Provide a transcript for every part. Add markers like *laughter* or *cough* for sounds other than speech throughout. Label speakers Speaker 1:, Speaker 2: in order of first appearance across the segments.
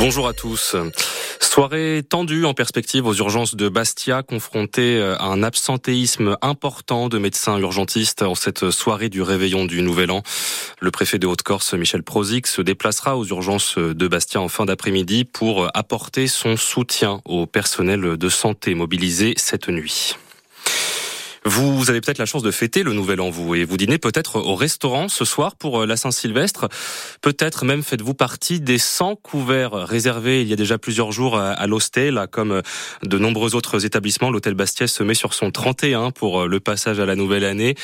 Speaker 1: Bonjour à tous. Soirée tendue en perspective aux urgences de Bastia, confrontée à un absentéisme important de médecins urgentistes en cette soirée du réveillon du Nouvel An. Le préfet de Haute-Corse, Michel Prozic, se déplacera aux urgences de Bastia en fin d'après-midi pour apporter son soutien au personnel de santé mobilisé cette nuit. Vous avez peut-être la chance de fêter le Nouvel An, vous, et vous dînez peut-être au restaurant ce soir pour euh, la Saint-Sylvestre. Peut-être même faites-vous partie des 100 couverts réservés il y a déjà plusieurs jours à l'Hostel, comme euh, de nombreux autres établissements. L'Hôtel Bastia se met sur son 31 pour euh, le passage à la nouvelle année.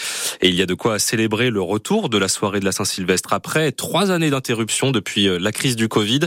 Speaker 1: Et il y a de quoi célébrer le retour de la soirée de la Saint-Sylvestre après trois années d'interruption depuis la crise du Covid.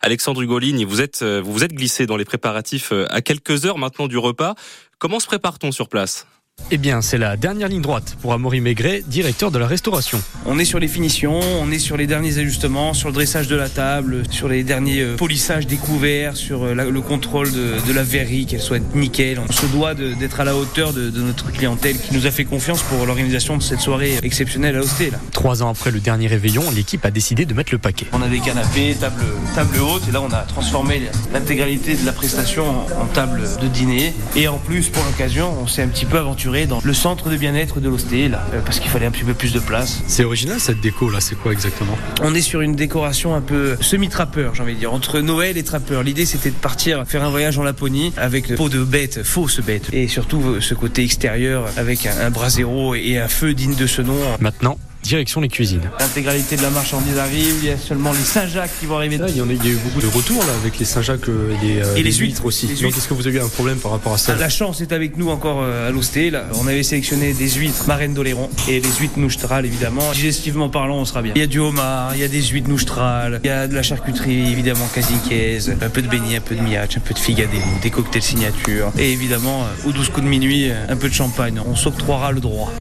Speaker 1: Alexandre Hugoline, vous êtes, vous vous êtes glissé dans les préparatifs à quelques heures maintenant du repas. Comment se prépare-t-on sur place?
Speaker 2: Eh bien, c'est la dernière ligne droite pour Amaury Maigret, directeur de la restauration.
Speaker 3: On est sur les finitions, on est sur les derniers ajustements, sur le dressage de la table, sur les derniers euh, polissages des couverts, sur euh, le contrôle de, la verrerie, qu'elle soit nickel. On se doit d'être à la hauteur de, notre clientèle qui nous a fait confiance pour l'organisation de cette soirée exceptionnelle à Hosté.
Speaker 2: Trois ans après le dernier réveillon, l'équipe a décidé de mettre le paquet.
Speaker 3: On a des canapés, table, table haute, et là on a transformé l'intégralité de la prestation en, en table de dîner. Et en plus, pour l'occasion, on s'est un petit peu aventuré dans le centre de bien-être de l'Hosté, là, euh, parce qu'il fallait un petit peu plus de place.
Speaker 2: C'est original cette déco, là, c'est quoi exactement?
Speaker 3: On est sur une décoration un peu semi-trappeur, j'ai envie de dire, entre Noël et trappeur. L'idée, c'était de partir faire un voyage en Laponie avec peau de bête, fausse bête, et surtout ce côté extérieur avec un, un brasero et un feu digne de ce nom.
Speaker 2: Maintenant, direction les cuisines.
Speaker 3: L'intégralité de la marchandise arrive, il y a seulement les Saint-Jacques qui vont arriver.
Speaker 2: il, y a, eu beaucoup de retours là, avec les Saint-Jacques euh, euh, et les, huîtres, aussi. Donc est-ce que vous avez eu un problème par rapport à ça
Speaker 3: La chance est avec nous encore euh, à l'Hosté. On avait sélectionné des huîtres marraines d'Oléron et les huîtres noustrales évidemment. Digestivement parlant, on sera bien. Il y a du homard, il y a des huîtres noustrales, il y a de la charcuterie évidemment casinquaise, un peu de beignet, un peu de miach, un peu de figadelle, des cocktails signature et évidemment aux 12 coups de minuit, un peu de champagne. On s'octroiera le droit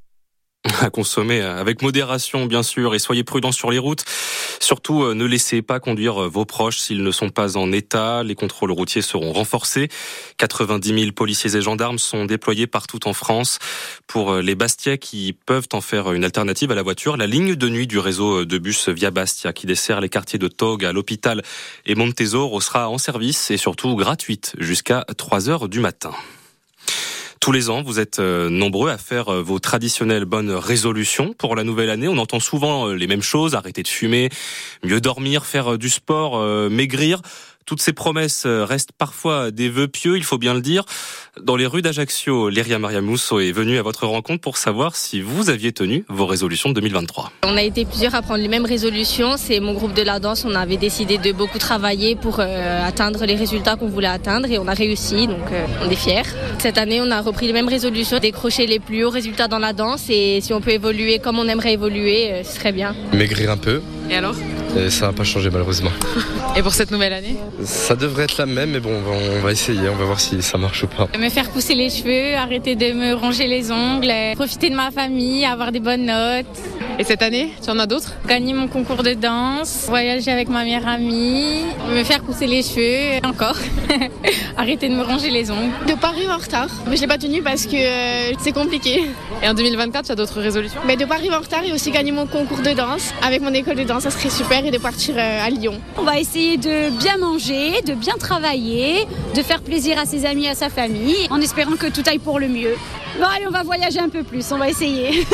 Speaker 3: *laughs*
Speaker 1: à consommer avec modération bien sûr et soyez prudents sur les routes. Surtout euh, ne laissez pas conduire euh, vos proches s'ils ne sont pas en état. Les contrôles routiers seront renforcés. 90 000 policiers et gendarmes sont déployés partout en France pour euh, les Bastia qui peuvent en faire une alternative à la voiture. La ligne de nuit du réseau de bus via Bastia qui dessert les quartiers de Tog à l'hôpital et Montesoro sera en service et surtout gratuite jusqu'à 3 heures du matin. Tous les ans, vous êtes euh, nombreux à faire euh, vos traditionnelles bonnes résolutions pour la nouvelle année. On entend souvent euh, les mêmes choses, arrêter de fumer, mieux dormir, faire du sport, maigrir. Toutes ces promesses euh, restent parfois des vœux pieux, il faut bien le dire. Dans les rues d'Ajaccio, Léria Maria Mousso est venue à votre rencontre pour savoir si vous aviez tenu vos résolutions de 2023.
Speaker 4: On a été plusieurs à prendre les mêmes résolutions. C'est mon groupe de la danse. On avait décidé de beaucoup travailler pour euh, atteindre les résultats qu'on voulait atteindre et on a réussi. Donc euh, on est fiers. Cette année, on a repris les mêmes résolutions, décrocher les plus hauts résultats dans la danse et si on peut évoluer comme on aimerait évoluer, ce serait bien.
Speaker 5: Maigrir un peu.
Speaker 4: Et alors?
Speaker 5: Et ça n'a pas changé malheureusement.
Speaker 4: Et pour cette nouvelle année
Speaker 5: Ça devrait être la même, mais bon, on va, essayer, on va voir si ça marche ou pas.
Speaker 4: Me faire pousser les cheveux, arrêter de me ronger les ongles, profiter de ma famille, avoir des bonnes notes. Et cette année, tu en as d'autres Gagner mon concours de danse, voyager avec ma meilleure amie, me faire pousser les cheveux, encore. *laughs* Arrêter de me ronger les ongles.
Speaker 6: De pas arriver en retard. Mais je l'ai pas tenu parce que euh, c'est compliqué.
Speaker 4: Et en 2024, tu as d'autres résolutions
Speaker 6: Mais De pas arriver en retard et aussi gagner mon concours de danse avec mon école de danse, ça serait super et de partir euh, à Lyon.
Speaker 7: On va essayer de bien manger, de bien travailler, de faire plaisir à ses amis, à sa famille, en espérant que tout aille pour le mieux. Bon allez, on va voyager un peu plus, on va essayer.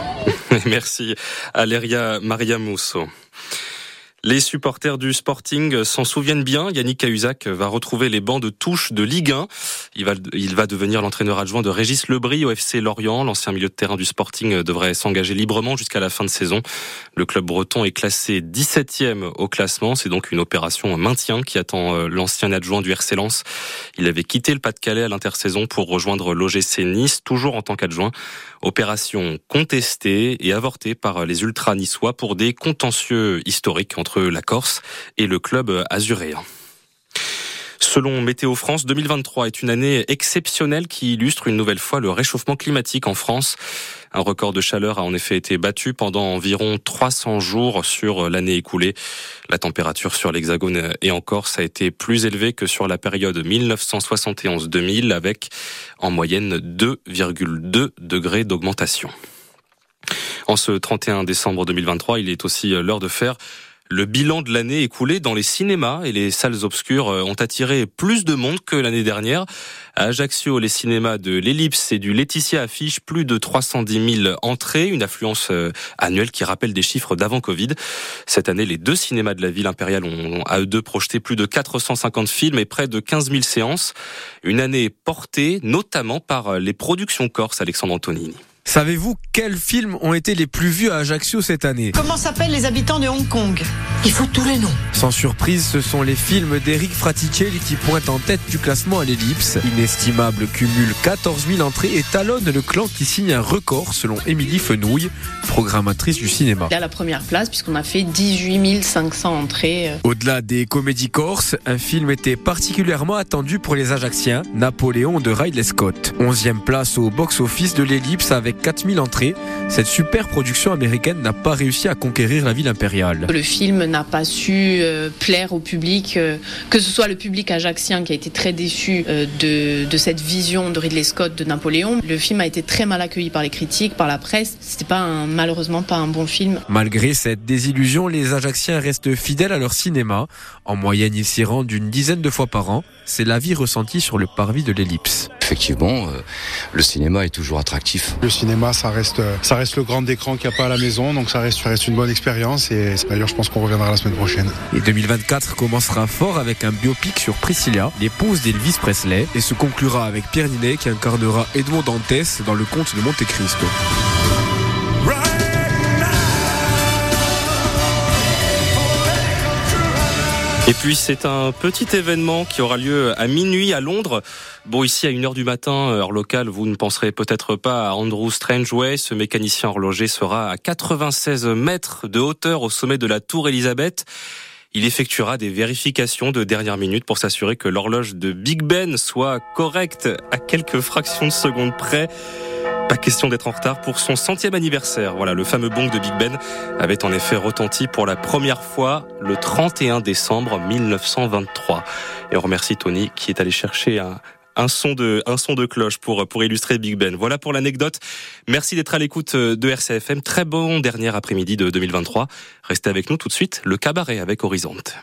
Speaker 7: *laughs*
Speaker 1: Merci Aléria Maria Mousso. Les supporters du Sporting s'en souviennent bien. Yannick Cahuzac va retrouver les bancs de touche de Ligue 1. Il va, devenir l'entraîneur adjoint de Régis Lebris au FC Lorient. L'ancien milieu de terrain du Sporting devrait s'engager librement jusqu'à la fin de saison. Le club breton est classé 17e au classement. C'est donc une opération maintien qui attend euh, l'ancien adjoint du RC Lens. Il avait quitté le Pas-de-Calais à l'intersaison pour rejoindre l'OGC Nice, toujours en tant qu'adjoint. Opération contestée et avortée par les ultras niçois pour des contentieux historiques entre la Corse et le club azuréen. Selon Météo France, 2023 est une année exceptionnelle qui illustre une nouvelle fois le réchauffement climatique en France. Un record de chaleur a en effet été battu pendant environ 300 jours sur l'année écoulée. La température sur l'Hexagone et en Corse a été plus élevée que sur la période 1971-2000 avec en moyenne 2,2 degrés d'augmentation. En ce 31 décembre 2023, il est aussi l'heure de faire Le bilan de l'année écoulée dans les cinémas et les salles obscures euh, ont attiré plus de monde que l'année dernière. À Ajaccio, les cinémas de l'Ellipse et du Laetitia affichent plus de 310 000 entrées, une affluence euh, annuelle qui rappelle des chiffres d'avant Covid. Cette année, les deux cinémas de la ville impériale ont à eux deux projeté plus de 450 films et près de 15 000 séances. Une année portée notamment par les productions corse Alexandre Antonini.
Speaker 8: Savez-vous quels films ont été les plus vus à Ajaccio cette année?
Speaker 9: Comment s'appellent les habitants de Hong Kong? Il faut tous les noms.
Speaker 8: Sans surprise, ce sont les films d'Eric Fraticelli qui pointent en tête du classement à l'ellipse. Inestimable cumule 14 000 entrées et talonne le clan qui signe un record selon Émilie Fenouille, programmatrice du cinéma.
Speaker 10: Il à la première place puisqu'on a fait 18 500 entrées.
Speaker 8: Au-delà des comédies corses, un film était particulièrement attendu pour les Ajacciens, Napoléon de Ridley Scott. 11e place au box-office de l'ellipse avec 4000 entrées, cette super production américaine n'a pas réussi à conquérir la ville impériale.
Speaker 10: Le film n'a pas su euh, plaire au public, euh, que ce soit le public ajaxien qui a été très déçu euh, de, de, cette vision de Ridley Scott de Napoléon. Le film a été très mal accueilli par les critiques, par la presse. C'était pas un, malheureusement pas un bon film.
Speaker 8: Malgré cette désillusion, les Ajaxiens restent fidèles à leur cinéma. En moyenne, ils s'y rendent une dizaine de fois par an. C'est la vie ressentie sur le parvis de l'ellipse.
Speaker 11: Effectivement, le cinéma est toujours attractif
Speaker 12: cinéma, ça reste, ça reste le grand écran qu'il n'y a pas à la maison, donc ça reste, ça reste une bonne expérience. Et d'ailleurs, je pense qu'on reviendra la semaine prochaine.
Speaker 8: Et 2024 commencera fort avec un biopic sur Priscilla, l'épouse d'Elvis Presley, et se conclura avec Pierre Ninet qui incarnera Edmond Dantès dans le conte de Monte Cristo.
Speaker 1: Et puis c'est un petit événement qui aura lieu à minuit à Londres. Bon, ici à 1h du matin, heure locale, vous ne penserez peut-être pas à Andrew Strangeway. Ce mécanicien horloger sera à 96 mètres de hauteur au sommet de la tour Elisabeth. Il effectuera des vérifications de dernière minute pour s'assurer que l'horloge de Big Ben soit correcte à quelques fractions de seconde près. Pas question d'être en retard pour son centième anniversaire. Voilà, le fameux bong de Big Ben avait en effet retenti pour la première fois le 31 décembre 1923. Et on remercie Tony qui est allé chercher un, un son de un son de cloche pour pour illustrer Big Ben. Voilà pour l'anecdote. Merci d'être à l'écoute de RCFM. Très bon dernier après-midi de 2023. Restez avec nous tout de suite. Le cabaret avec Horizonte.